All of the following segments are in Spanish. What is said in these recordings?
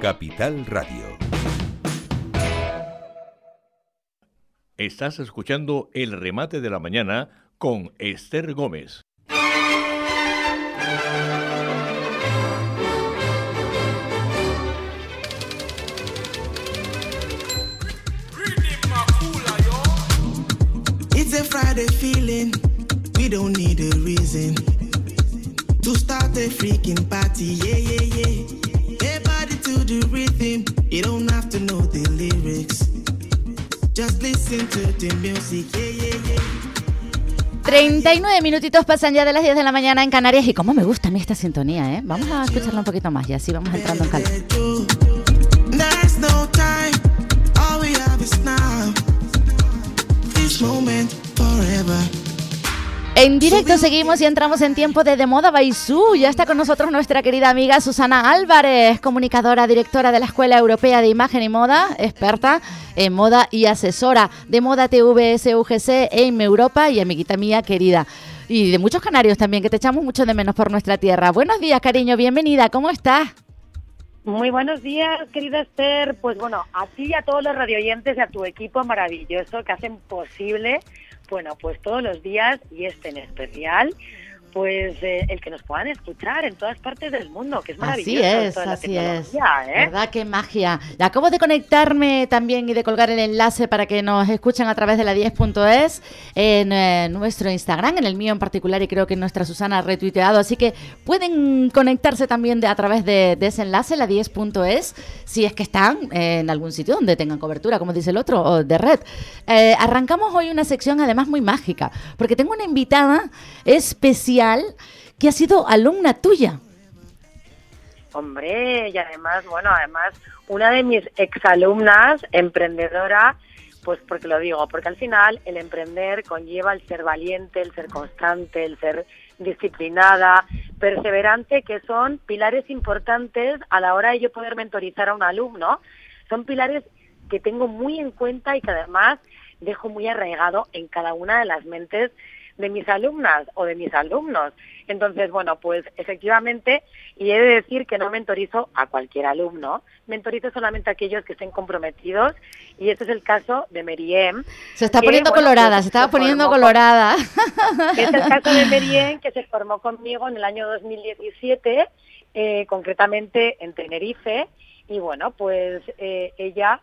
Capital Radio. Estás escuchando el remate de la mañana con Esther Gómez. It's a Friday feeling. We don't need a reason to start a freaking party. Yeah, yeah, yeah. To the rhythm. You don't have to know the lyrics. Just listen to the music. Yeah, yeah, yeah. 39 minutitos pasan ya de las 10 de la mañana en Canarias y cómo me gusta a mí esta sintonía, ¿eh? Vamos a escucharla un poquito más y así vamos entrando en calma. En directo seguimos y entramos en tiempo de De Moda Baisú. Ya está con nosotros nuestra querida amiga Susana Álvarez, comunicadora, directora de la Escuela Europea de Imagen y Moda, experta en moda y asesora de Moda TVS UGC en Europa y amiguita mía querida. Y de muchos canarios también, que te echamos mucho de menos por nuestra tierra. Buenos días, cariño, bienvenida, ¿cómo estás? Muy buenos días, querida Esther. Pues bueno, a ti y a todos los radioyentes y a tu equipo maravilloso que hacen posible, bueno, pues todos los días y este en especial, pues eh, el que nos puedan escuchar en todas partes del mundo, que es maravilloso. Así es, toda la así es. ¿eh? ¿Verdad? Qué magia. Acabo de conectarme también y de colgar el enlace para que nos escuchen a través de la 10.es en eh, nuestro Instagram, en el mío en particular, y creo que nuestra Susana ha retuiteado. Así que pueden conectarse también de, a través de, de ese enlace, la 10.es, si es que están en algún sitio donde tengan cobertura, como dice el otro, o de red. Eh, arrancamos hoy una sección además muy mágica, porque tengo una invitada especial que ha sido alumna tuya. Hombre, y además, bueno, además, una de mis exalumnas, emprendedora, pues porque lo digo, porque al final el emprender conlleva el ser valiente, el ser constante, el ser disciplinada, perseverante, que son pilares importantes a la hora de yo poder mentorizar a un alumno. Son pilares que tengo muy en cuenta y que además dejo muy arraigado en cada una de las mentes de mis alumnas o de mis alumnos. Entonces, bueno, pues efectivamente, y he de decir que no mentorizo a cualquier alumno, mentorizo solamente a aquellos que estén comprometidos, y este es el caso de Meriem. Se está que, poniendo bueno, colorada, pues, se estaba poniendo formó colorada. con- Es el caso de Meriem, que se formó conmigo en el año 2017, eh, concretamente en Tenerife, y bueno, pues eh, ella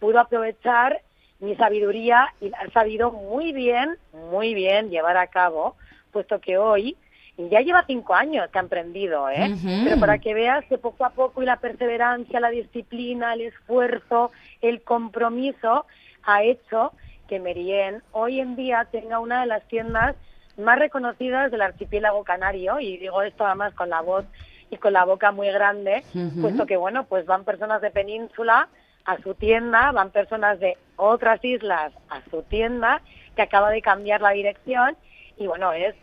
pudo aprovechar mi sabiduría y ha sabido muy bien, muy bien llevar a cabo, puesto que hoy y ya lleva cinco años que ha emprendido, ¿eh? Pero para que veas que poco a poco y la perseverancia, la disciplina, el esfuerzo, el compromiso ha hecho que Merien hoy en día tenga una de las tiendas más reconocidas del archipiélago canario y digo esto además con la voz y con la boca muy grande, puesto que bueno, pues van personas de península a su tienda, van personas de otras islas a su tienda, que acaba de cambiar la dirección y bueno, es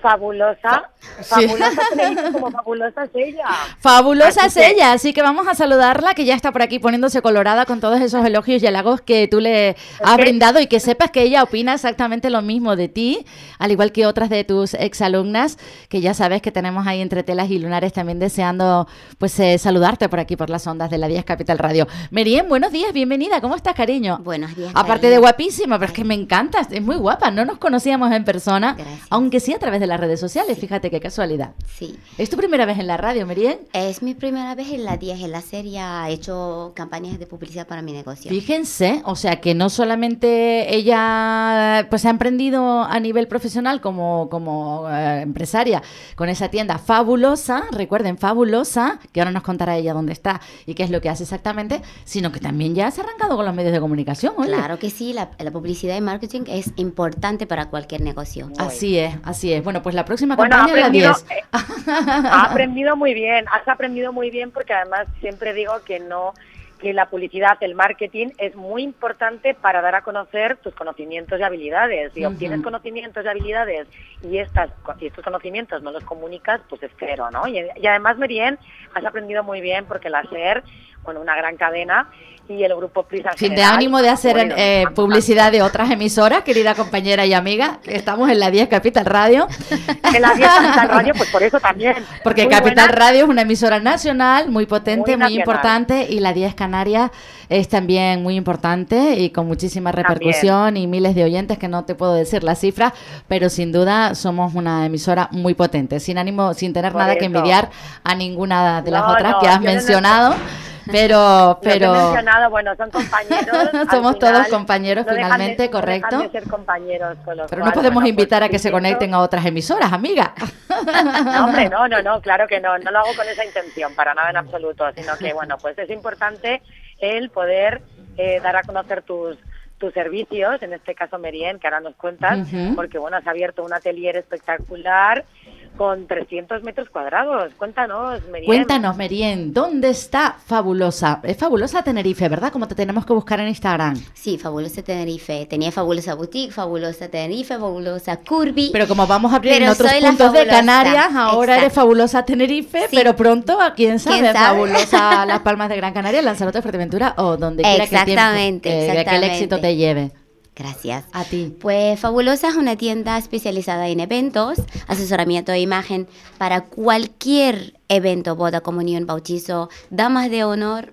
fabulosa, Sí. fabulosa como fabulosa es ella. Fabulosa es que- ella, así que vamos a saludarla, que ya está por aquí poniéndose colorada con todos esos elogios y halagos que tú le has brindado y que sepas que ella opina exactamente lo mismo de ti, al igual que otras de tus exalumnas, que ya sabes que tenemos ahí entre telas y lunares también deseando pues eh, saludarte por aquí por las ondas de la 10 Capital Radio. Meriem, buenos días, bienvenida, ¿cómo estás, cariño? Buenos días. Aparte cariño. de guapísima, pero es que me encanta, es muy guapa, no nos conocíamos en persona, Gracias. aunque sí a través de las redes sociales, fíjate qué casualidad. Sí. ¿Es tu primera vez en la radio, Meriem? Es mi primera vez en la 10, en la serie he hecho campañas de publicidad para mi negocio. Fíjense, o sea que no solamente ella pues ha emprendido a nivel profesional como, como eh, empresaria con esa tienda fabulosa, recuerden, fabulosa, que ahora nos contará ella dónde está y qué es lo que hace exactamente, sino que también ya se ha arrancado con los medios de comunicación, oye. Claro que sí, la, la publicidad y marketing es importante para cualquier negocio. Así es, así es. Bueno, Bueno, pues la próxima Bueno, campaña la aprendido, 10. eh, ha aprendido muy bien, has aprendido muy bien porque además siempre digo que no que la publicidad, el marketing es muy importante para dar a conocer tus conocimientos y habilidades. Si obtienes conocimientos y habilidades y estas y estos conocimientos no los comunicas, pues es cero, ¿no? Y, y además, Merien, has aprendido muy bien porque la SER, bueno, una gran cadena y el grupo Prisa Sin de ánimo de hacer bueno, eh, publicidad de otras emisoras, querida compañera y amiga, estamos en la 10 Capital Radio, En la 10 Capital Radio, pues por eso también. porque Muy Capital buena. Radio es una emisora nacional muy potente, Muy importante, y la 10 Canarias es también muy importante y con muchísima repercusión y miles de oyentes que no te puedo decir la cifra, pero sin duda somos una emisora muy potente, sin ánimo, sin tener Por nada que envidiar a ninguna de las No, otras no, que has no- Pero, Los pero mencionado, bueno, son compañeros. Somos todos final, compañeros no finalmente, de- no correcto. de ser compañeros, con lo Pero no podemos bueno, pues, invitar a que se conecten a otras emisoras, amiga. No, hombre, no, no, no, claro que no, no lo hago con esa intención, para nada en absoluto, sino que, bueno, pues es importante el poder eh, dar a conocer tus tus servicios, en este caso Merien, que ahora nos cuentas, Ujú. porque, bueno, has abierto un atelier espectacular con 300 metros cuadrados. Cuéntanos, Merien. Cuéntanos, Merien, ¿dónde está Fabulosa? Es Fabulosa Tenerife, ¿verdad? Como te tenemos que buscar en Instagram. Sí, Fabulosa Tenerife. Tenía Fabulosa Boutique, Fabulosa Tenerife, Fabulosa Curvy. Pero como vamos a abrir en otros puntos de Canarias, ahora eres exacto. Fabulosa Tenerife, Sí. pero pronto, ¿a quién sabe? ¿Quién sabe? Fabulosa Las Palmas de Gran Canaria, Lanzarote, Fuerteventura o donde quiera que, el tiempo- Exactamente, que- que el éxito te lleve. Gracias. A ti. Pues Fabulosa es una tienda especializada en eventos, asesoramiento de imagen para cualquier evento, boda, comunión, bautizo, damas de honor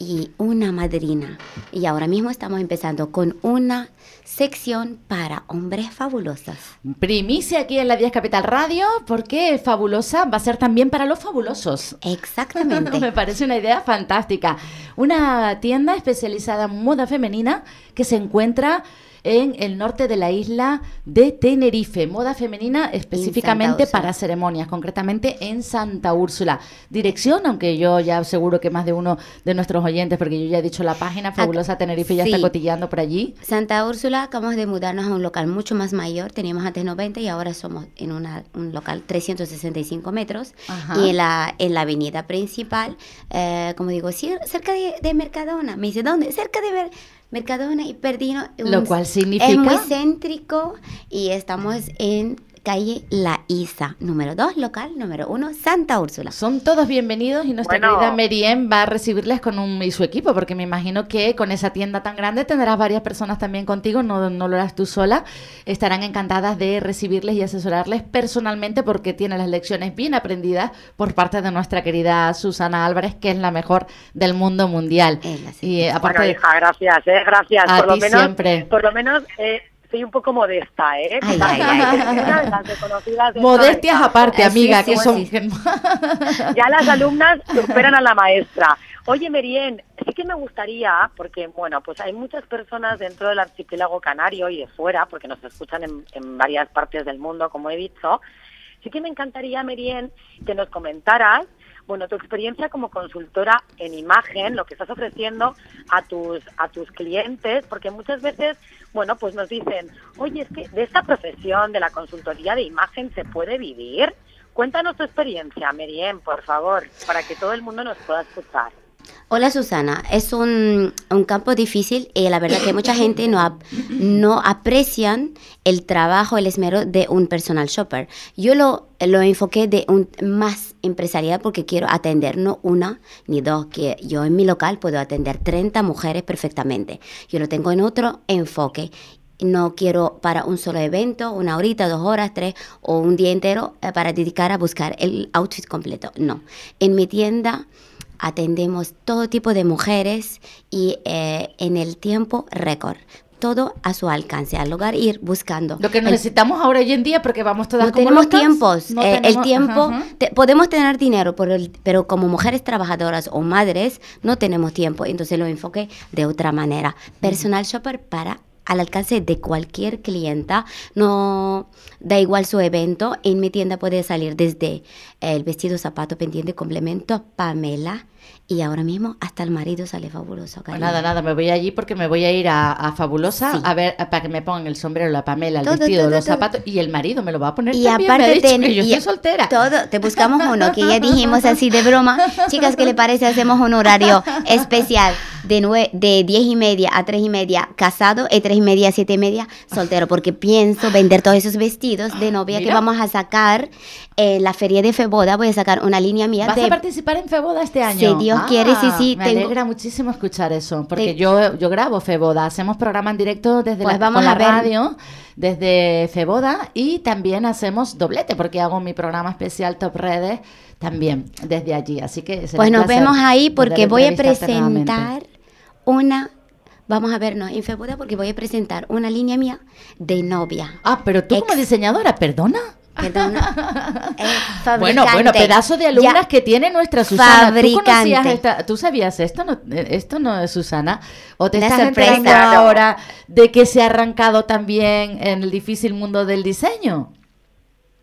y una madrina. Y ahora mismo estamos empezando con una sección para hombres fabulosos. Primicia aquí en la 10 Capital Radio, porque Fabulosa va a ser también para los fabulosos. Me Exactamente. parece una idea fantástica. Una tienda especializada en moda femenina que se encuentra en el norte de la isla de Tenerife. Moda femenina específicamente para ceremonias, concretamente en Santa Úrsula. Dirección, aunque yo ya seguro que más de uno de nuestros oyentes, porque yo ya he dicho la página Fabulosa Tenerife, ya sí. está cotillando por allí. Santa Úrsula, acabamos de mudarnos a un local mucho más mayor. Teníamos antes 90 y ahora somos en una- un local 365 metros. Ajá. Y en la, en la avenida principal, eh, como digo, cerca de, de Mercadona. Me dice, ¿dónde? Cerca de Mer- Mercadona y Perdino. Lo Un- cual significa- Es muy céntrico y estamos en calle La Isa, número 2, local número 1, Santa Úrsula. Son todos bienvenidos y nuestra Bueno. querida Meriem va a recibirles con un y su equipo, porque me imagino que con esa tienda tan grande tendrás varias personas también contigo, no, no lo harás tú sola. Estarán encantadas de recibirles y asesorarles personalmente porque tiene las lecciones bien aprendidas por parte de nuestra querida Susana Álvarez, que es la mejor del mundo mundial. Es la Y aparte Bueno, de- hija, gracias, ¿eh? Gracias. A por lo menos, siempre. Por lo menos eh, soy un poco modesta, ¿eh? Ay, ay, ay. las reconocidas modestias esta aparte, amiga, sí, que sí, son... sí. Ya las alumnas superan a la maestra. Oye, Merien, sí que me gustaría, porque, bueno, pues hay muchas personas dentro del archipiélago canario y de fuera, porque nos escuchan en, en varias partes del mundo, como he dicho. Sí que me encantaría, Merien, que nos comentaras, bueno, tu experiencia como consultora en imagen, lo que estás ofreciendo a tus, a tus clientes, porque muchas veces, bueno, pues nos dicen, oye, es que de esta profesión, de la consultoría de imagen, ¿se puede vivir? Cuéntanos tu experiencia, Meriem, por favor, para que todo el mundo nos pueda escuchar. Hola Susana, es un, un campo difícil y la verdad que mucha gente no, no aprecian el trabajo, el esmero de un personal shopper. Yo lo, lo enfoqué de un más empresarial porque quiero atender no una ni dos, que yo en mi local puedo atender 30 mujeres perfectamente. Yo lo tengo en otro enfoque no quiero para un solo evento, una horita, dos horas, tres o un día entero eh, para dedicar a buscar el outfit completo. No. En mi tienda atendemos todo tipo de mujeres y eh, en el tiempo récord. Todo a su alcance, al lugar ir buscando. Lo que El- necesitamos ahora hoy en día, porque vamos todas no como tenemos locas, tiempos. no eh, el tiempo, ajá, ajá. te- podemos tener dinero, el- pero como mujeres trabajadoras o madres no tenemos tiempo. Entonces lo enfoqué de otra manera. Personal shopper para al alcance de cualquier clienta, no da igual su evento, en mi tienda puede salir desde el vestido, zapato, pendiente, complemento, Pamela, y ahora mismo hasta el marido sale fabuloso. Nada, nada, me voy allí porque me voy a ir a, Fabulosa a ver para que me pongan el sombrero, la Pamela, el vestido, los zapatos y el marido me lo va a poner. Y aparte de yo estoy soltera. Todo, te buscamos uno que ya dijimos así de broma. Chicas, ¿qué le parece? Hacemos un horario especial de, nue de 10 y media a 3 y media casado y 3 y media a 7 y media soltero porque pienso vender todos esos vestidos de novia que vamos a sacar en la feria de Feboda. Voy a sacar una línea mía ¿Vas de... a participar en Feboda este año? Si Dios quiere, sí, sí. Me alegra muchísimo escuchar eso, porque yo, yo grabo Feboda, hacemos programa en directo desde pues la, vamos a radio, desde Feboda, y también hacemos doblete, porque hago mi programa especial Top Redes también desde allí. Así que Pues nos vemos ahí porque voy a presentar una vamos a vernos en Feboda porque voy a presentar una línea mía de novia. Ah, pero tú como diseñadora, perdona. Eh, bueno, bueno, pedazo de alumnas que tiene nuestra Susana. Fabricante. ¿Tú, ¿Tú sabías esto? No, esto no es Susana. ¿O te estás enterando ahora de que se ha arrancado también en el difícil mundo del diseño?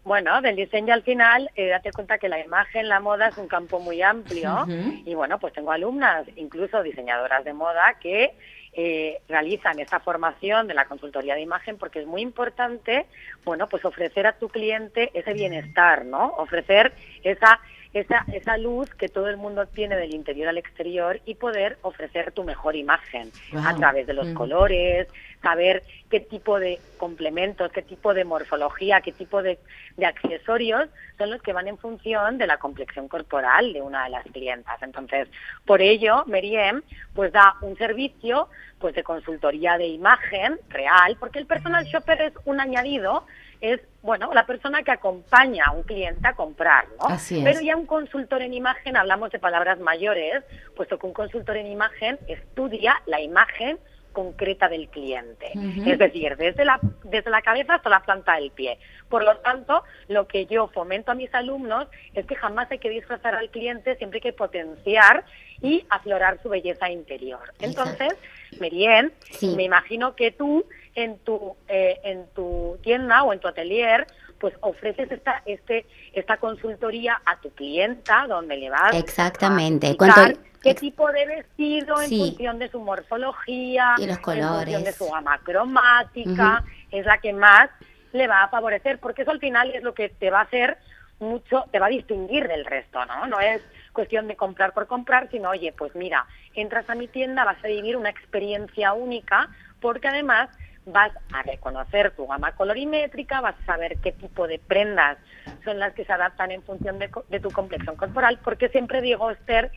Bueno, del diseño al final, eh, date cuenta que la imagen, la moda es un campo muy amplio y bueno, pues tengo alumnas, incluso diseñadoras de moda, que eh, realizan esta formación de la consultoría de imagen porque es muy importante, bueno, pues ofrecer a tu cliente ese bienestar, ¿no? Ofrecer esa esa, esa luz que todo el mundo tiene del interior al exterior y poder ofrecer tu mejor imagen a través de los colores, saber qué tipo de complementos, qué tipo de morfología, qué tipo de, de, accesorios son los que van en función de la complexión corporal de una de las clientas. Entonces, por ello, Meriem pues da un servicio pues de consultoría de imagen real, porque el personal shopper es un añadido es, bueno, la persona que acompaña a un cliente a comprar, ¿no? Pero ya un consultor en imagen, hablamos de palabras mayores, puesto que un consultor en imagen estudia la imagen concreta del cliente, es decir, desde la, desde la cabeza hasta la planta del pie. Por lo tanto, lo que yo fomento a mis alumnos es que jamás hay que disfrazar al cliente, siempre hay que potenciar y aflorar su belleza interior. Entonces, Merien, me imagino que tú en tu, eh, en tu tienda o en tu atelier, pues ofreces esta, este, esta consultoría a tu clienta donde le vas Exactamente. a qué tipo de vestido en función de su morfología, y los colores. en función de su gama cromática, es la que más le va a favorecer, porque eso al final es lo que te va a hacer mucho, te va a distinguir del resto, ¿no? No es cuestión de comprar por comprar, sino, oye, pues mira, entras a mi tienda, vas a vivir una experiencia única, porque además vas a reconocer tu gama colorimétrica, vas a saber qué tipo de prendas son las que se adaptan en función de, tu complexión corporal, porque siempre digo, Esther,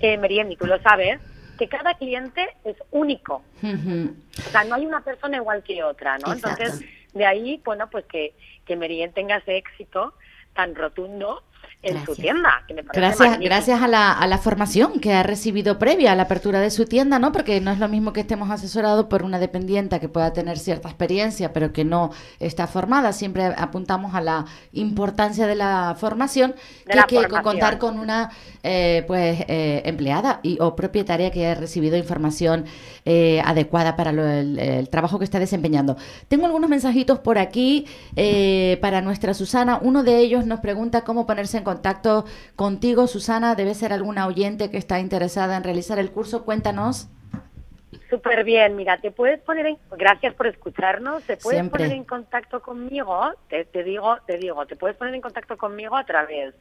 eh, Meriem, y tú lo sabes, que cada cliente es único. O sea, no hay una persona igual que otra, ¿no? Entonces, de ahí, bueno, pues que, que Meriem tenga ese éxito tan rotundo en su tienda. gracias, gracias a la, a la formación que ha recibido previa a la apertura de su tienda, ¿no? Porque no es lo mismo que estemos asesorados por una dependiente que pueda tener cierta experiencia, pero que no está formada. Siempre apuntamos a la importancia de la formación, que que contar con una eh, pues eh, empleada y, o propietaria que haya recibido información eh, adecuada para el, trabajo que está desempeñando. Tengo algunos mensajitos por aquí para nuestra Susana. Uno de ellos nos pregunta cómo ponerse en contacto contigo, Susana. Debe ser alguna oyente que está interesada en realizar el curso. Cuéntanos. Súper bien, mira, te puedes poner en, gracias por escucharnos, te puedes poner en contacto conmigo, te, te, digo, te digo, te puedes poner en contacto conmigo a través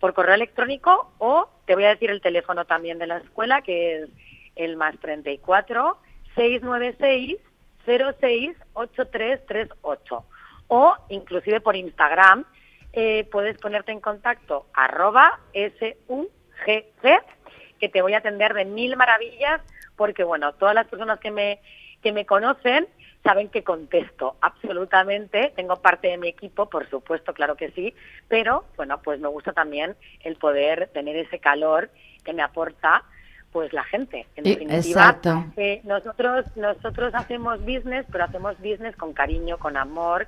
por correo electrónico o te voy a decir el teléfono también de la escuela que es el más 34 696 06 8338 o inclusive por Instagram eh, puedes ponerte en contacto arroba SUGC, que te voy a atender de mil maravillas, porque bueno, todas las personas que me, que me conocen saben que contesto absolutamente, tengo parte de mi equipo, por supuesto, claro que sí, pero bueno, pues me gusta también el poder tener ese calor que me aporta pues la gente. En definitiva, eh, nosotros nosotros hacemos business, pero hacemos business con cariño, con amor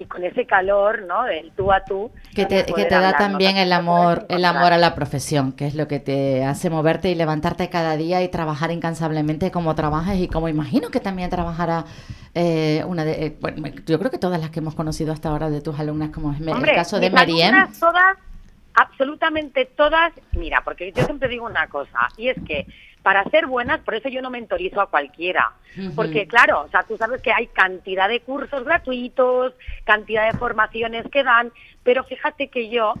y con ese calor, ¿no? Del tú a tú. Que te, que te da también el amor, el amor a la profesión, que es lo que te hace moverte y levantarte cada día y trabajar incansablemente como trabajas y como imagino que también trabajará eh, una de, eh, bueno, yo creo que todas las que hemos conocido hasta ahora de tus alumnas, como es Hombre, el caso de alumnas todas, absolutamente todas, mira, porque yo siempre digo una cosa, y es que para ser buenas, por eso yo no mentorizo a cualquiera. Porque claro, o sea, tú sabes que hay cantidad de cursos gratuitos, cantidad de formaciones que dan, pero fíjate que yo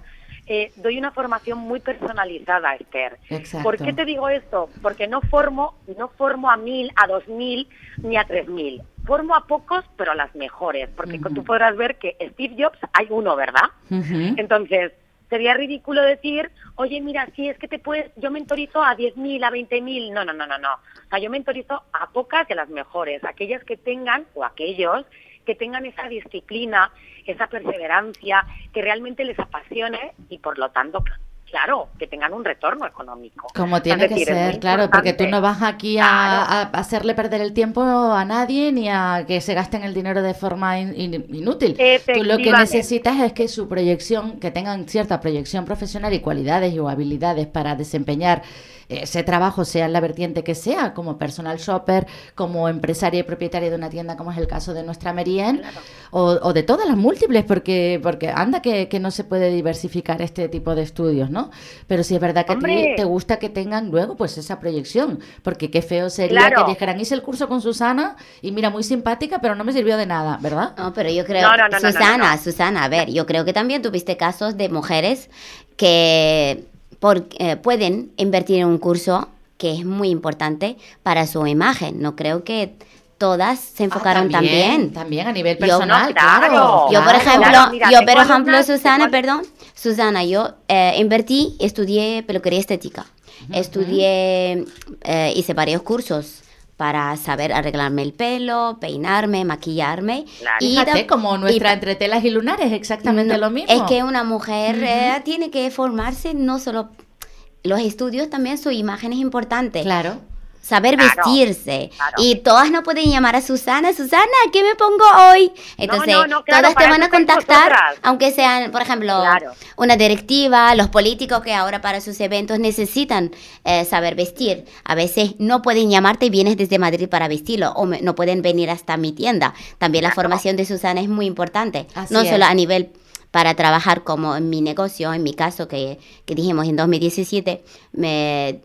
eh, doy una formación muy personalizada, Esther. Exacto. ¿Por qué te digo esto? Porque no formo, no formo a mil, a dos mil, ni a tres mil. Formo a pocos, pero a las mejores. Porque Ujú. tú podrás ver que Steve Jobs hay uno, ¿verdad? Entonces, sería ridículo decir, oye, mira, si es que te puedes, yo mentorizo a 10.000, a 20.000. No, no, no, no, no. O sea, yo mentorizo a pocas a las mejores, aquellas que tengan, o aquellos que tengan esa disciplina, esa perseverancia, que realmente les apasione y por lo tanto, claro, que tengan un retorno económico. Como tiene que decir, ser, claro, porque tú no vas aquí a, Claro. a hacerle perder el tiempo a nadie ni a que se gasten el dinero de forma in- in- inútil. Tú lo que necesitas es que su proyección, que tengan cierta proyección profesional y cualidades y o habilidades para desempeñar ese trabajo, sea en la vertiente que sea, como personal shopper, como empresaria y propietaria de una tienda, como es el caso de nuestra Merien, o, o de todas las múltiples, porque, porque anda que, que no se puede diversificar este tipo de estudios, ¿no? Pero sí es verdad que a ti Hombre. te gusta que tengan luego pues esa proyección, porque qué feo sería Claro. que dijeran, hice el curso con Susana y mira, muy simpática, pero no me sirvió de nada, ¿verdad? No, pero yo creo, No, no, no, no, no, Susana, no. Susana, a ver, yo creo que también tuviste casos de mujeres que por- eh, pueden invertir en un curso que es muy importante para su imagen. No creo que todas se enfocaron Ah, también, también. también a nivel Yo- personal, no, claro. claro. Yo, por ejemplo, Claro, mira, yo, por ejemplo, Susana, perdón, Susana, yo eh, invertí, estudié peluquería estética, estudié, eh, hice varios cursos para saber arreglarme el pelo, peinarme, maquillarme. Claro. y Fíjate, como nuestra y- entre telas y lunares, exactamente no, lo mismo. Es que una mujer eh, tiene que formarse no solo los estudios, también su imagen es importante. Claro. Saber Claro, vestirse. claro. Y todas no pueden llamar a Susana, Susana, ¿qué me pongo hoy? Entonces, no, no, claro, todas te van a contactar, aunque sean, por ejemplo, Claro. una directiva, los políticos que ahora para sus eventos necesitan eh, saber vestir. A veces no pueden llamarte y vienes desde Madrid para vestirlo, o me- no pueden venir hasta mi tienda. También la formación de Susana es muy importante, Así no es. solo a nivel para trabajar como en mi negocio, en mi caso que, que dijimos en 2017, me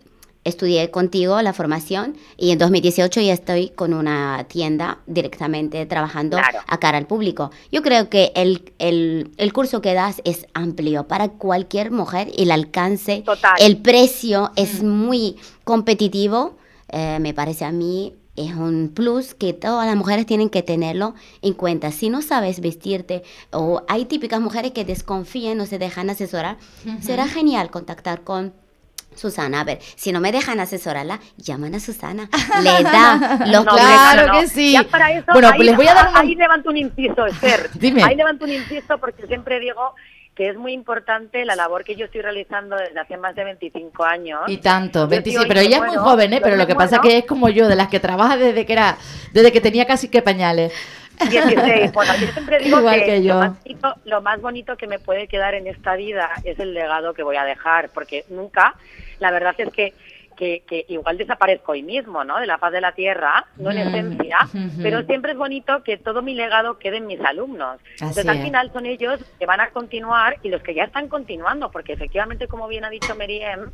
estudié contigo la formación y en 2018 ya estoy con una tienda directamente trabajando Claro. a cara al público. Yo creo que el, el, el curso que das es amplio para cualquier mujer, el alcance, Total. el precio es muy competitivo, eh, me parece a mí es un plus que todas las mujeres tienen que tenerlo en cuenta. Si no sabes vestirte o hay típicas mujeres que desconfían, no se dejan asesorar, será genial contactar con Susana, a ver, si no me dejan asesorarla, llaman a Susana. Le da los No, claro hombre, no, no. que sí. Ya para eso, Bueno, ahí, pues les voy a dar ahí levanto un inciso, Esther. Dime. Ahí levanto un inciso porque siempre digo que es muy importante la labor que yo estoy realizando desde hace más de 25 años. Y tanto, Yo 25, estoy pero ella es muy joven, ¿eh? Pero lo que pasa muero. que es como yo, de las que trabaja desde que era, desde que tenía casi que pañales. 16. Bueno, yo siempre digo Igual que, que yo. Lo, más bonito, lo más bonito que me puede quedar en esta vida es el legado que voy a dejar, porque nunca, la verdad es que, que, que igual desaparezco hoy mismo, ¿no? De la faz de la tierra, no en Mm, esencia, pero siempre es bonito que todo mi legado quede en mis alumnos. Entonces, al final son ellos que van a continuar y los que ya están continuando, porque efectivamente, como bien ha dicho Meriem,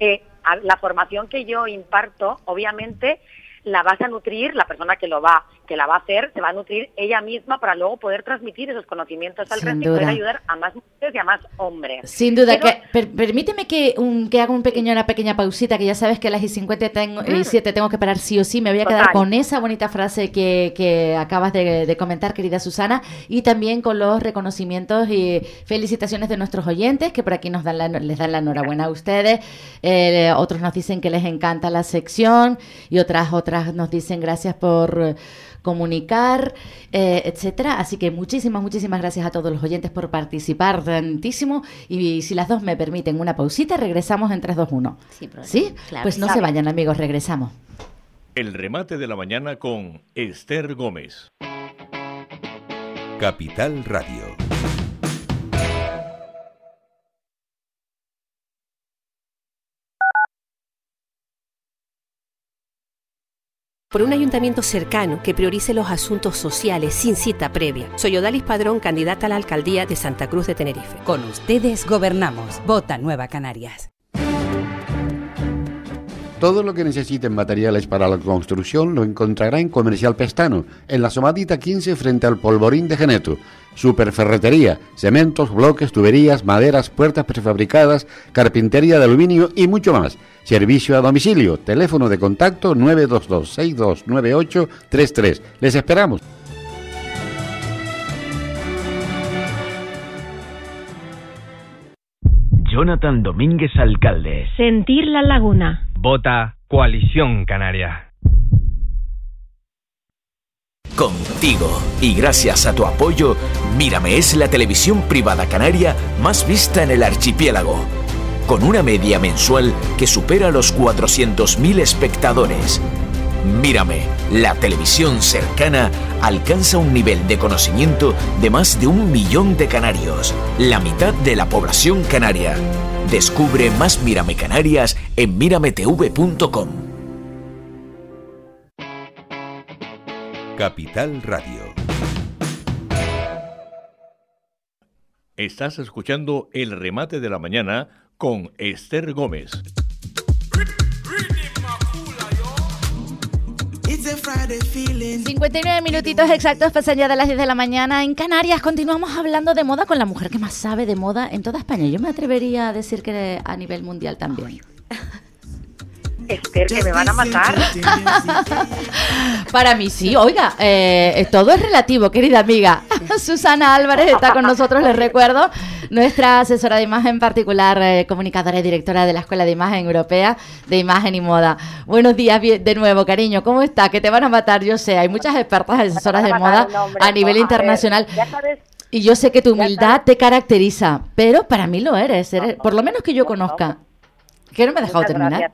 eh, la formación que yo imparto, obviamente, la vas a nutrir, la persona que lo va, que la va a hacer, se va a nutrir ella misma para luego poder transmitir esos conocimientos al Sin resto y poder ayudar a más mujeres y a más hombres. Sin duda, Pero- que, per- permíteme que, un, que haga un pequeño, una pequeña pausita, que ya sabes que a las y 50 tengo, y 7 tengo que parar sí o sí. Me voy a quedar con esa bonita frase que, que acabas de, de comentar, querida Susana, y también con los reconocimientos y felicitaciones de nuestros oyentes, que por aquí nos dan la, les dan la enhorabuena a ustedes. Eh, otros nos dicen que les encanta la sección y otras, otras nos dicen gracias por eh, comunicar, eh, etcétera. Así que muchísimas, muchísimas gracias a todos los oyentes por participar tantísimo. Y si las dos me permiten una pausita, regresamos en 3, 2, 1. Sin problema. ¿Sí? Claro pues no se vayan, amigos, regresamos. El remate de la mañana con Esther Gómez. Capital Radio. Por un ayuntamiento cercano que priorice los asuntos sociales sin cita previa. Soy Odalis Padrón, candidata a la alcaldía de Santa Cruz de Tenerife. Con ustedes gobernamos. Vota Nueva Canarias. Todo lo que necesite en materiales para la construcción lo encontrará en Comercial Pestano, en la Somadita 15 frente al Polvorín de Geneto. Superferretería, cementos, bloques, tuberías, maderas, puertas prefabricadas, carpintería de aluminio y mucho más. Servicio a domicilio. Teléfono de contacto 922-629833. Les esperamos. Jonathan Domínguez Alcalde. Sentir la laguna. Vota Coalición Canaria. Contigo y gracias a tu apoyo, Mírame es la televisión privada canaria más vista en el archipiélago con una media mensual que supera los 400.000 espectadores. Mírame, la televisión cercana alcanza un nivel de conocimiento de más de un millón de canarios, la mitad de la población canaria. Descubre más Mírame Canarias en mirametv.com. Capital Radio. Estás escuchando el remate de la mañana con Esther Gómez. 59 minutitos exactos pasan ya de las 10 de la mañana en Canarias. Continuamos hablando de moda con la mujer que más sabe de moda en toda España. Yo me atrevería a decir que a nivel mundial también. Esther, que me van a matar. Para mí sí, oiga, eh, todo es relativo, querida amiga. Susana Álvarez está con nosotros, les recuerdo, nuestra asesora de imagen particular, eh, comunicadora y directora de la Escuela de Imagen Europea de Imagen y Moda. Buenos días de nuevo, cariño, ¿cómo está? Que te van a matar, yo sé, hay muchas expertas asesoras de moda a nivel internacional. y yo sé que tu humildad te caracteriza, pero para mí lo eres, eres por lo menos que yo conozca. ¿Qué no me ha dejado terminar?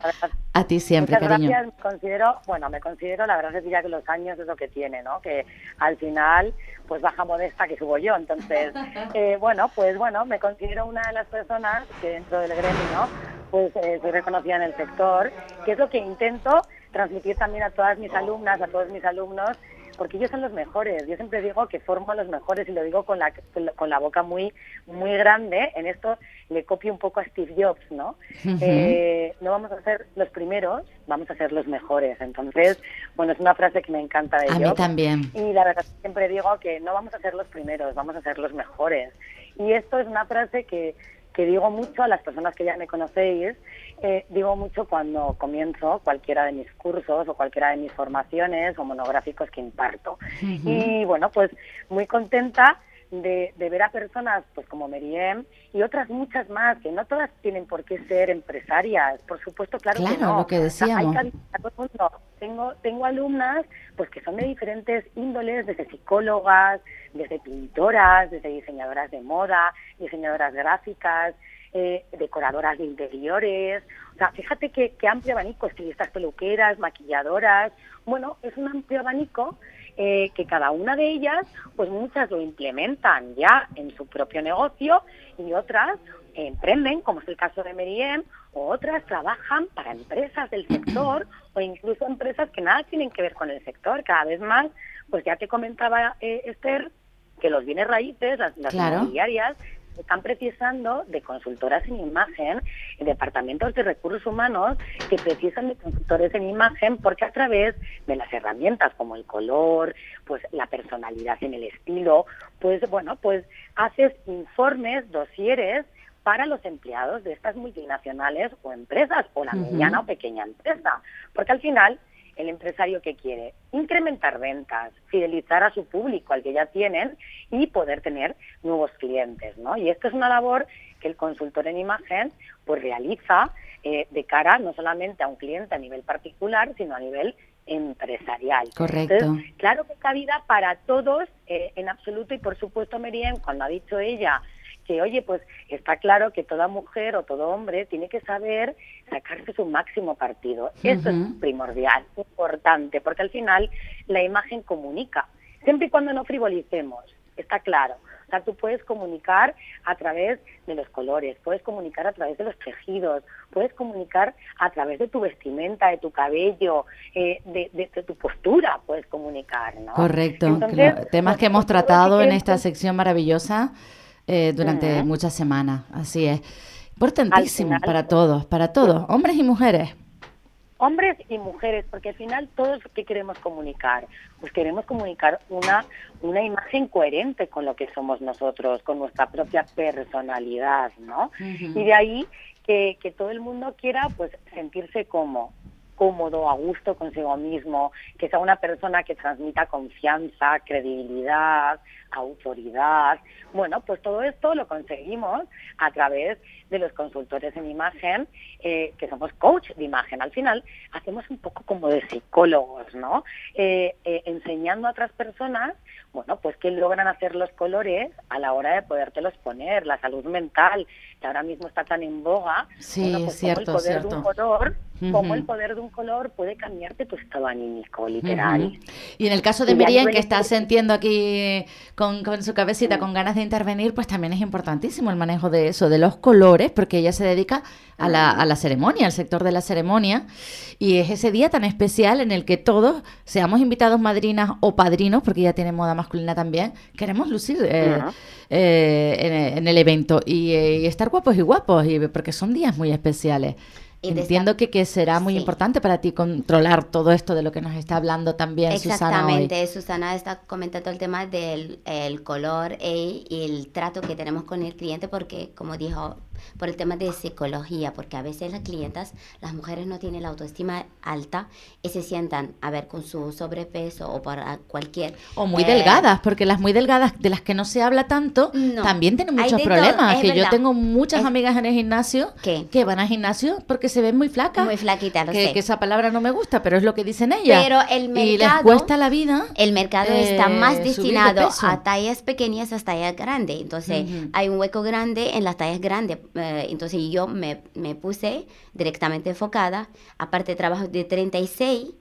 a ti siempre, Muchas cariño. Gracias. Considero, bueno, me considero, la verdad es que ya que los años es lo que tiene, ¿no? Que al final, pues baja modesta que subo yo. Entonces, eh, bueno, pues bueno, me considero una de las personas que dentro del gremio, pues eh, soy reconocida en el sector, que es lo que intento transmitir también a todas mis alumnas, a todos mis alumnos, porque ellos son los mejores. Yo siempre digo que formo a los mejores y lo digo con la, con la boca muy, muy grande. En esto le copio un poco a Steve Jobs, ¿no? eh, no vamos a ser los primeros, vamos a ser los mejores. Entonces, bueno, es una frase que me encanta de A mí también. Y la verdad siempre digo que no vamos a ser los primeros, vamos a ser los mejores. Y esto es una frase que, que digo mucho a las personas que ya me conocéis, eh, digo mucho cuando comienzo cualquiera de mis cursos o cualquiera de mis formaciones o monográficos que imparto. Y bueno, pues muy contenta de, de, ver a personas pues como Meriem y otras muchas más, que no todas tienen por qué ser empresarias, por supuesto, claro, claro que no. lo que decíamos. hay a todo el mundo. Tengo, tengo alumnas pues que son de diferentes índoles, desde psicólogas, desde pintoras, desde diseñadoras de moda, diseñadoras gráficas, eh, decoradoras de interiores. O sea, fíjate qué, qué amplio abanico, estilistas peluqueras, maquilladoras. Bueno, es un amplio abanico eh, que cada una de ellas, pues muchas lo implementan ya en su propio negocio y otras emprenden, como es el caso de Meriem, o otras trabajan para empresas del sector o incluso empresas que nada tienen que ver con el sector. Cada vez más, pues ya te comentaba eh, Esther, que los bienes raíces, las, las Claro. inmobiliarias, están precisando de consultoras en imagen, en departamentos de recursos humanos que precisan de consultores en imagen porque a través de las herramientas como el color, pues la personalidad en el estilo, pues bueno, pues haces informes, dosieres para los empleados de estas multinacionales o empresas o la mediana o pequeña empresa, porque al final el empresario que quiere incrementar ventas, fidelizar a su público al que ya tienen y poder tener nuevos clientes, ¿no? Y esto es una labor que el consultor en imagen pues realiza eh, de cara no solamente a un cliente a nivel particular, sino a nivel empresarial. Correcto. Entonces, claro que cabida para todos eh, en absoluto y por supuesto Meriem, cuando ha dicho ella que, oye, pues está claro que toda mujer o todo hombre tiene que saber sacarse su máximo partido. Eso es primordial, importante, porque al final la imagen comunica. Siempre y cuando no frivolicemos, está claro. O sea, tú puedes comunicar a través de los colores, puedes comunicar a través de los tejidos, puedes comunicar a través de tu vestimenta, de tu cabello, eh, de, de- de tu postura, puedes comunicar, ¿no? Correcto. Entonces, temas que hemos tratado en esta sección maravillosa eh, durante muchas semanas. Así es. Importantísimo final, para todos, para todos, hombres y mujeres. hombres y mujeres, porque al final todos qué queremos comunicar, pues queremos comunicar una una imagen coherente con lo que somos nosotros, con nuestra propia personalidad, ¿no? Y de ahí que, que todo el mundo quiera pues sentirse como cómodo, a gusto consigo mismo, que sea una persona que transmita confianza, credibilidad, autoridad. Bueno, pues todo esto lo conseguimos a través de los consultores en imagen, eh, que somos coach de imagen. Al final hacemos un poco como de psicólogos, ¿no? Eh, eh, enseñando a otras personas, bueno, pues que logran hacer los colores a la hora de podértelos poner, la salud mental, que ahora mismo está tan en boga. Sí, bueno, pues cierto, como el poder de un color, como el poder de un color puede cambiarte tu estado anímico, literal. Y en el caso de Miriam, que está espiritual- sintiendo aquí con, con su cabecita, con ganas de intervenir, pues también es importantísimo el manejo de eso, de los colores, porque ella se dedica a la, a la ceremonia, al sector de la ceremonia, y es ese día tan especial en el que todos, seamos invitados madrinas o padrinos, porque ella tiene moda masculina también, queremos lucir eh, eh, en, en el evento y, eh, y estar guapos y guapos, y, porque son días muy especiales. Entiendo que, que será muy Sí. importante para ti controlar todo esto de lo que nos está hablando también Susana. Exactamente, Susana está comentando el tema del el color e- y el trato que tenemos con el cliente porque, como dijo, por el tema de psicología, porque a veces las clientas, las mujeres no tienen la autoestima alta y se sientan, a ver, con su sobrepeso o para cualquier... O muy eh, delgadas, porque las muy delgadas de las que no se habla tanto No. también tienen muchos de todo, problemas. es que yo verdad. tengo muchas Es- amigas en el gimnasio que van al gimnasio porque se ven muy flacas. Muy flaquitas, lo que, sé. que esa palabra no me gusta, pero es lo que dicen ellas. Pero el y les mercado- cuesta la vida. El mercado está eh, más subir de destinado peso. a tallas pequeñas a tallas grandes. Entonces, Ujú. hay un hueco grande en las tallas grandes. Eh, entonces, yo me, me puse directamente enfocada. Aparte, trabajo de 36.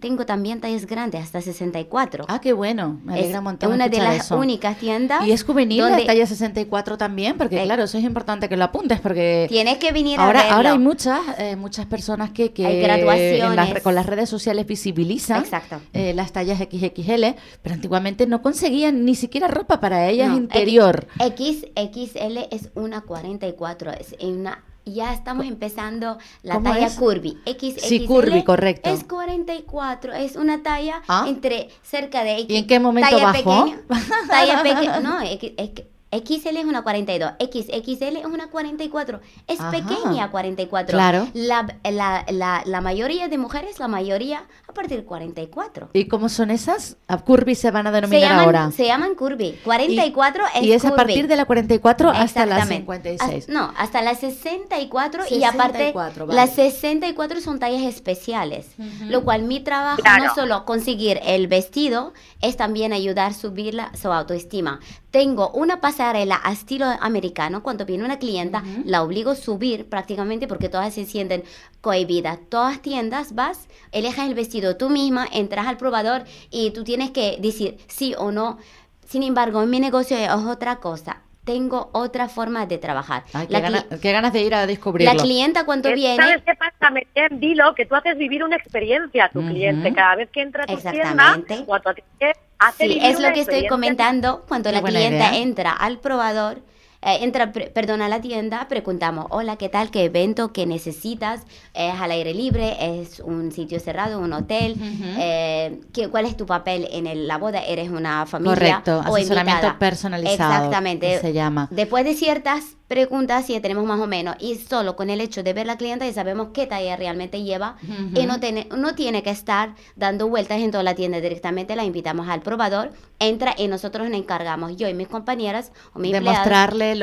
Tengo también tallas grandes, hasta 64. Ah, qué bueno. Me alegra es un montón una de las eso. únicas tiendas. Y es juvenil donde la talla 64 también, porque Eh, claro, eso es importante que lo apuntes, porque Tienes que venir a ahora, verlo. ahora hay muchas, eh, muchas personas que, que Hay las con las redes sociales visibilizan Exacto. eh, las tallas XXL, pero antiguamente no conseguían ni siquiera ropa para ellas No, interior. X, XL es una 44, es una ya estamos empezando la ¿Cómo talla es? curvy. X, Sí, curvy, correcto. Es 44, es una talla Ah. entre cerca de X. ¿Y en qué momento talla bajó? pequeña, talla pequeña, no, X, X- XL es una 42, XXL es una 44, es Ajá. pequeña 44. Claro. La, la, la, la mayoría de mujeres, la mayoría a partir de 44. ¿Y cómo son esas? A curvy se van a Se denominar llaman, ahora. se llaman curvy. 44 es y es a curvy. partir de la 44 hasta la Exactamente. 56. Haz- no, hasta las 64 y aparte 64, vale. las 64 son tallas especiales, lo cual mi trabajo Claro. no solo conseguir el vestido, es también ayudar a subir la, su autoestima. Tengo una pasarela a estilo americano, cuando viene una clienta, la obligo a subir prácticamente porque todas se sienten cohibidas. Todas tiendas vas, eliges el vestido tú misma, entras al probador y tú tienes que decir sí o no. Sin embargo, en mi negocio es otra cosa. Tengo otra forma de trabajar. Ay, qué, La gana- cli- qué ganas de ir a descubrirlo. la clienta cuando Eh, viene... ¿Sabes qué pasa, Merian? Dilo, que tú haces vivir una experiencia a tu Ujú. cliente. Cada vez que entra a tu Exactamente. tienda o a tu atelier, Sí, es lo que estoy comentando. Cuando Qué la clienta idea. entra al probador, eh, entra, perdón, a la tienda, preguntamos, hola, ¿qué tal? ¿Qué evento? ¿Qué necesitas? ¿Es al aire libre? ¿Es un sitio cerrado? ¿Un hotel? Eh, ¿qué- ¿Cuál es tu papel en el- la boda? ¿Eres una familia Correcto, o asesoramiento invitada? personalizado, Exactamente. se llama. Después de ciertas preguntas, ya tenemos más o menos, y solo con el hecho de ver la clienta ya sabemos qué talla realmente lleva, y no tiene, no tiene que estar dando vueltas en toda la tienda directamente, la invitamos al probador, entra y nosotros nos encargamos, yo y mis compañeras o mis de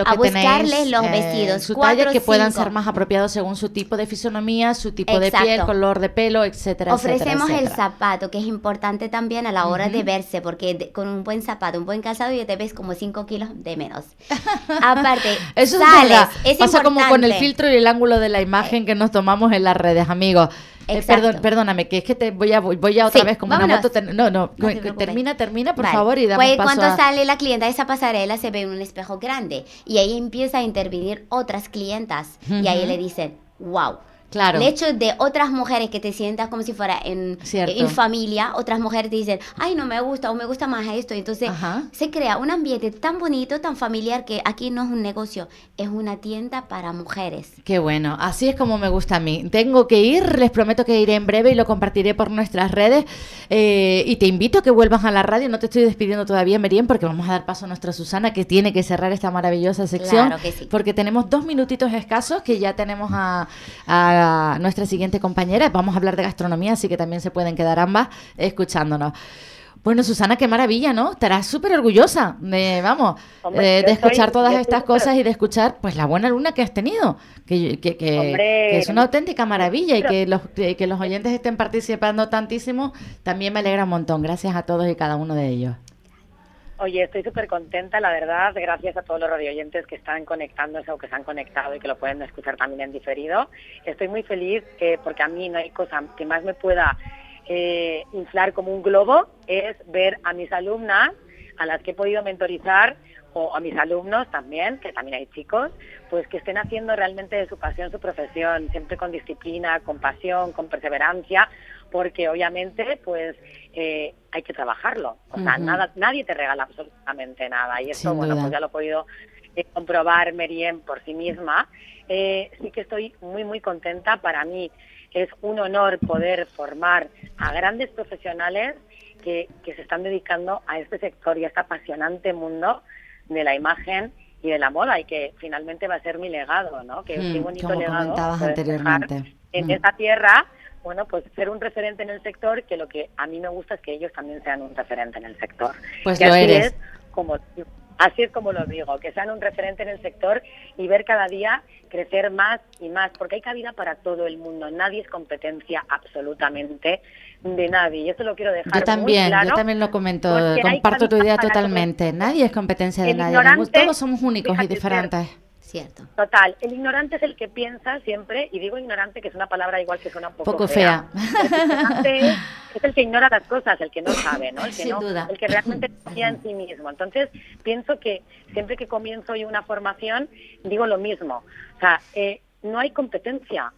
que a buscarles tenéis, los eh, vestidos, su cuatro, talla que puedan cinco. ser más apropiados según su tipo de fisonomía, su tipo de piel, color de pelo, etcétera, Ofrecemos etcétera, el zapato, que es importante también a la hora de verse, porque de- con un buen zapato, un buen calzado, ya te ves como 5 kilos de menos. Aparte, Eso es sales, es Pasa como con el filtro y el ángulo de la imagen que nos tomamos en las redes, amigos. Eh, perdón, perdóname, que es que te voy a voy, a otra Sí, vez como una vámonos. moto. ter- no, no, te termina, termina, por Vale. favor, y damos Pues paso cuando a... sale la clienta de esa pasarela se ve un espejo grande y ahí empieza a intervenir otras clientas y ahí le dicen, wow. Claro. El hecho de otras mujeres que te sientas como si fuera en, familia, otras mujeres te dicen, ay, no me gusta o me gusta más esto. Entonces Ajá. se crea un ambiente tan bonito, tan familiar, que aquí no es un negocio, es una tienda para mujeres. Qué bueno, así es como me gusta a mí. Tengo que ir, les prometo que iré en breve y lo compartiré por nuestras redes. Eh, y te invito a que vuelvas a la radio. No te estoy despidiendo todavía, Meriem, porque vamos a dar paso a nuestra Susana, que tiene que cerrar esta maravillosa sección. Claro que sí. Porque tenemos dos minutitos escasos, que ya tenemos a, a nuestra siguiente compañera. Vamos a hablar de gastronomía, así que también se pueden quedar ambas escuchándonos. Bueno, Susana, qué maravilla, ¿no? Estarás súper orgullosa de, vamos, Hombre, eh, de escuchar todas estas cosas y de escuchar, pues, la buena luna que has tenido, que, que, que- Hombre, que es una auténtica maravilla y que los, que los oyentes estén participando tantísimo, también me alegra un montón. Gracias a todos y cada uno de ellos. Oye, estoy súper contenta, la verdad, gracias a todos los radioyentes que están conectándose o que se han conectado y que lo pueden escuchar también en diferido. Estoy muy feliz eh, porque a mí no hay cosa que más me pueda eh, inflar como un globo, es ver a mis alumnas, a las que he podido mentorizar, o a mis alumnos también, que también hay chicos, pues que estén haciendo realmente de su pasión su profesión, siempre con disciplina, con pasión, con perseverancia, porque obviamente pues eh, hay que trabajarlo. O sea, nada, nadie te regala absolutamente nada. Y Sin bueno, pues ya lo he podido eh, comprobar Meriem por sí misma. Eh, sí que estoy muy, muy contenta. Para mí es un honor poder formar a grandes profesionales que, que se están dedicando a este sector y a este apasionante mundo de la imagen y de la moda y que finalmente va a ser mi legado, ¿no? Que Mm, qué bonito como legado comentabas anteriormente. en Mm. esta tierra, bueno, pues ser un referente en el sector, que lo que a mí me gusta es que ellos también sean un referente en el sector. Pues Que lo así eres. Es como, así es como lo digo, que sean un referente en el sector y ver cada día crecer más y más, porque hay cabida para todo el mundo. Nadie es competencia absolutamente de nadie. Y eso lo quiero dejar Yo también, muy claro. yo también lo comento, comparto tu idea totalmente. Nadie es competencia de nadie, todos somos únicos y diferentes. Cierto. Total, el ignorante es el que piensa siempre, y digo ignorante que es una palabra igual que suena un poco, Poco fea. El ignorante es, es el que ignora las cosas, el que no sabe, ¿no? El que, Sin no, duda. el que realmente confía en sí mismo. Entonces, pienso que siempre que comienzo yo una formación, digo lo mismo. O sea, eh, no hay competencia.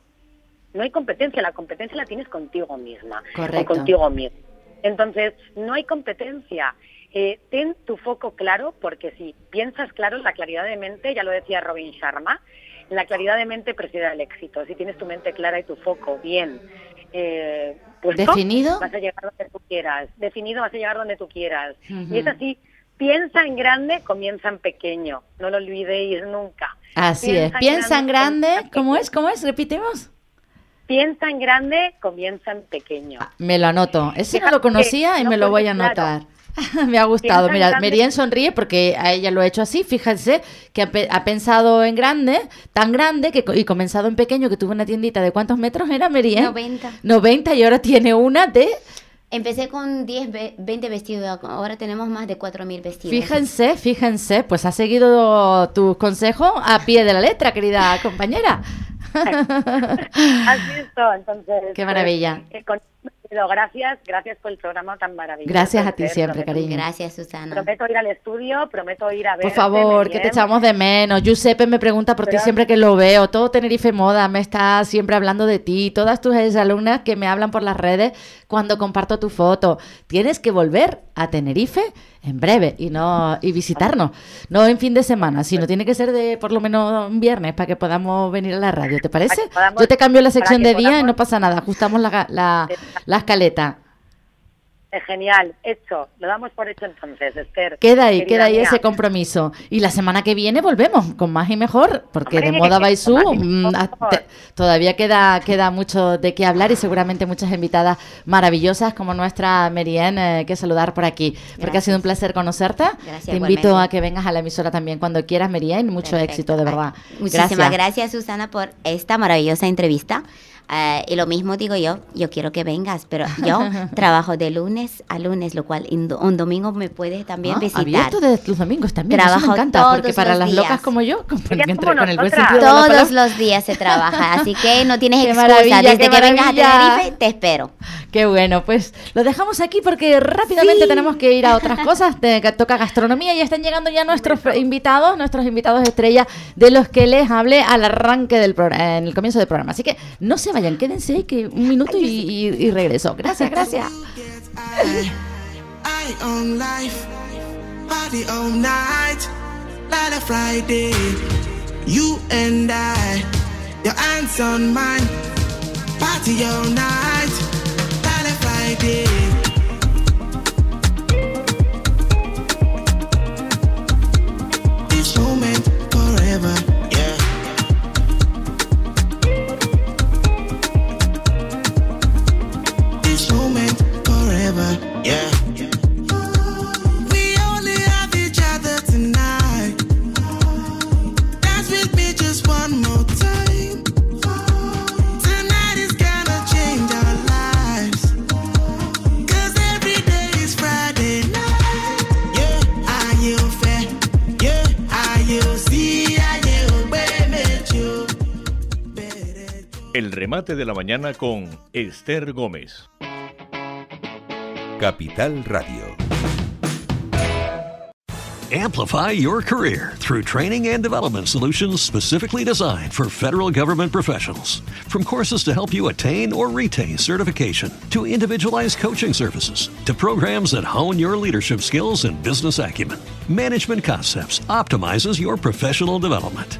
No hay competencia, la competencia la tienes contigo misma. Correcto. O contigo mismo. Entonces, no hay competencia. Eh, ten tu foco claro, porque si piensas claro, la claridad de mente, ya lo decía Robin Sharma, la claridad de mente preside el éxito. Si tienes tu mente clara y tu foco bien eh, puesto, ¿Definido? vas a llegar donde tú quieras. Definido, vas a llegar donde tú quieras. Y es así, piensa en grande, comienza en pequeño. No lo olvidéis nunca. Así es, piensa en grande, ¿cómo es? ¿Cómo es? Repetimos. Piensa en grande, comienza en pequeño. Me lo anoto. Ese no lo conocía y no me lo voy a claro. Me ha gustado. Mira. Merien sonríe porque a ella lo ha hecho así. Fíjense que ha, pe- ha pensado en grande, tan grande, que co- y comenzado en pequeño, que tuvo una tiendita de cuántos metros era Merien? 90. 90 y ahora tiene una de... Empecé con 10, ve- 20 vestidos, ahora tenemos más de 4.000 vestidos. Fíjense, fíjense, pues ha seguido tus consejos a pie de la letra, querida compañera. Has visto, entonces. Qué maravilla. pues, eh, con- gracias, gracias por el programa tan maravilloso. Gracias a ti siempre, prometo- cariño. Gracias, Susana. Prometo ir al estudio, prometo ir a ver. Por favor, que te echamos de menos. Giuseppe me pregunta por ti siempre que lo veo. Todo Tenerife Moda me está siempre hablando de ti. Todas tus alumnas que me hablan por las redes cuando comparto tu foto. Tienes que volver a Tenerife en breve y no y visitarnos. No en fin de semana, sino tiene que ser de por lo menos un viernes para que podamos venir a la radio. ¿Te parece? podamos- Yo te cambio la sección de día y no pasa nada. Ajustamos la, la, la escaleta. Genial, hecho. Lo damos por hecho entonces, Esther. Queda ahí, queda ahí mía. ese compromiso. Y la semana que viene volvemos con más y mejor, porque de moda Baisú mm, todavía queda, queda mucho de qué hablar y seguramente muchas invitadas maravillosas como nuestra Merien eh, que saludar por aquí. Porque ha sido un placer conocerte. Gracias, Te invito igualmente. a que vengas a la emisora también cuando quieras, Merien. Mucho Perfecto. éxito, de verdad. Muchísimas gracias. Susana, por esta maravillosa entrevista. Eh, y lo mismo digo yo, yo quiero que vengas, pero yo trabajo de lunes a lunes, lo cual do- un domingo me puedes también Ah, visitar. abierto de los domingos también. eso Trabajo me encanta, todos porque para las días. locas como yo, entre- como con el buen sentido Todos los días se trabaja, así que no tienes Qué excusa. Desde qué que vengas a. Tenerife, te espero. Qué bueno, pues lo dejamos aquí porque rápidamente tenemos que ir a otras cosas. Te- que toca gastronomía y están llegando ya nuestros invitados, nuestros invitados estrella de los que les hablé al arranque del programa, en el comienzo del programa. Así que no se vayan, quédense que un minuto y, y- y regreso. Gracias, gracias. You and I, your hands on mine, party all night, like a Friday. This moment forever, El remate de la mañana con Esther Gómez. Capital Radio. Amplify your career through training and development solutions specifically designed for federal government professionals. From courses to help you attain or retain certification, to individualized coaching services, to programs that hone your leadership skills and business acumen, Management Concepts optimizes your professional development.